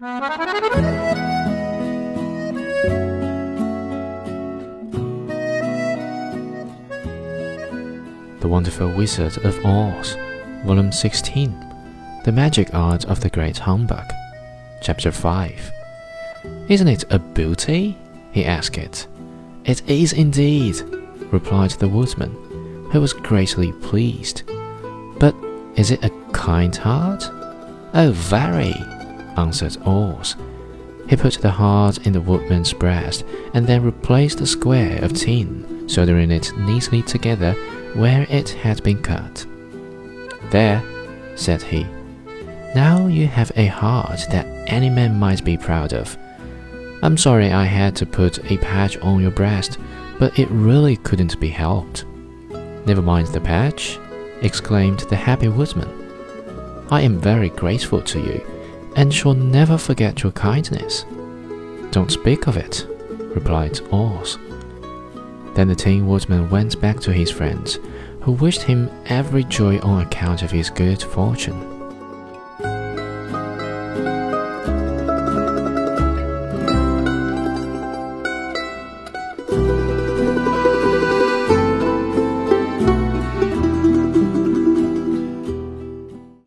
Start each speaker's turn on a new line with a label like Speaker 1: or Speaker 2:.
Speaker 1: The Wonderful Wizard of Oz, Volume 16 The Magic Art of the Great Humbug, Chapter 5. Isn't it a beauty? he asked it. It is indeed, replied the woodman, who was greatly pleased. But is it a kind heart? Oh, very, answered Oz. He put the heart in the woodman's breast and then replaced the square of tin, soldering it neatly together where it had been cut. There, said he. Now you have a heart that any man might be proud of. I'm sorry I had to put a patch on your breast, but it really couldn't be helped. Never mind the patch, exclaimed the happy woodman. I am very grateful to you, and shall never forget your kindness. Don't speak of it, replied Oz. Then the Tin Woodman went back to his friends, who wished him every joy on account of his good fortune.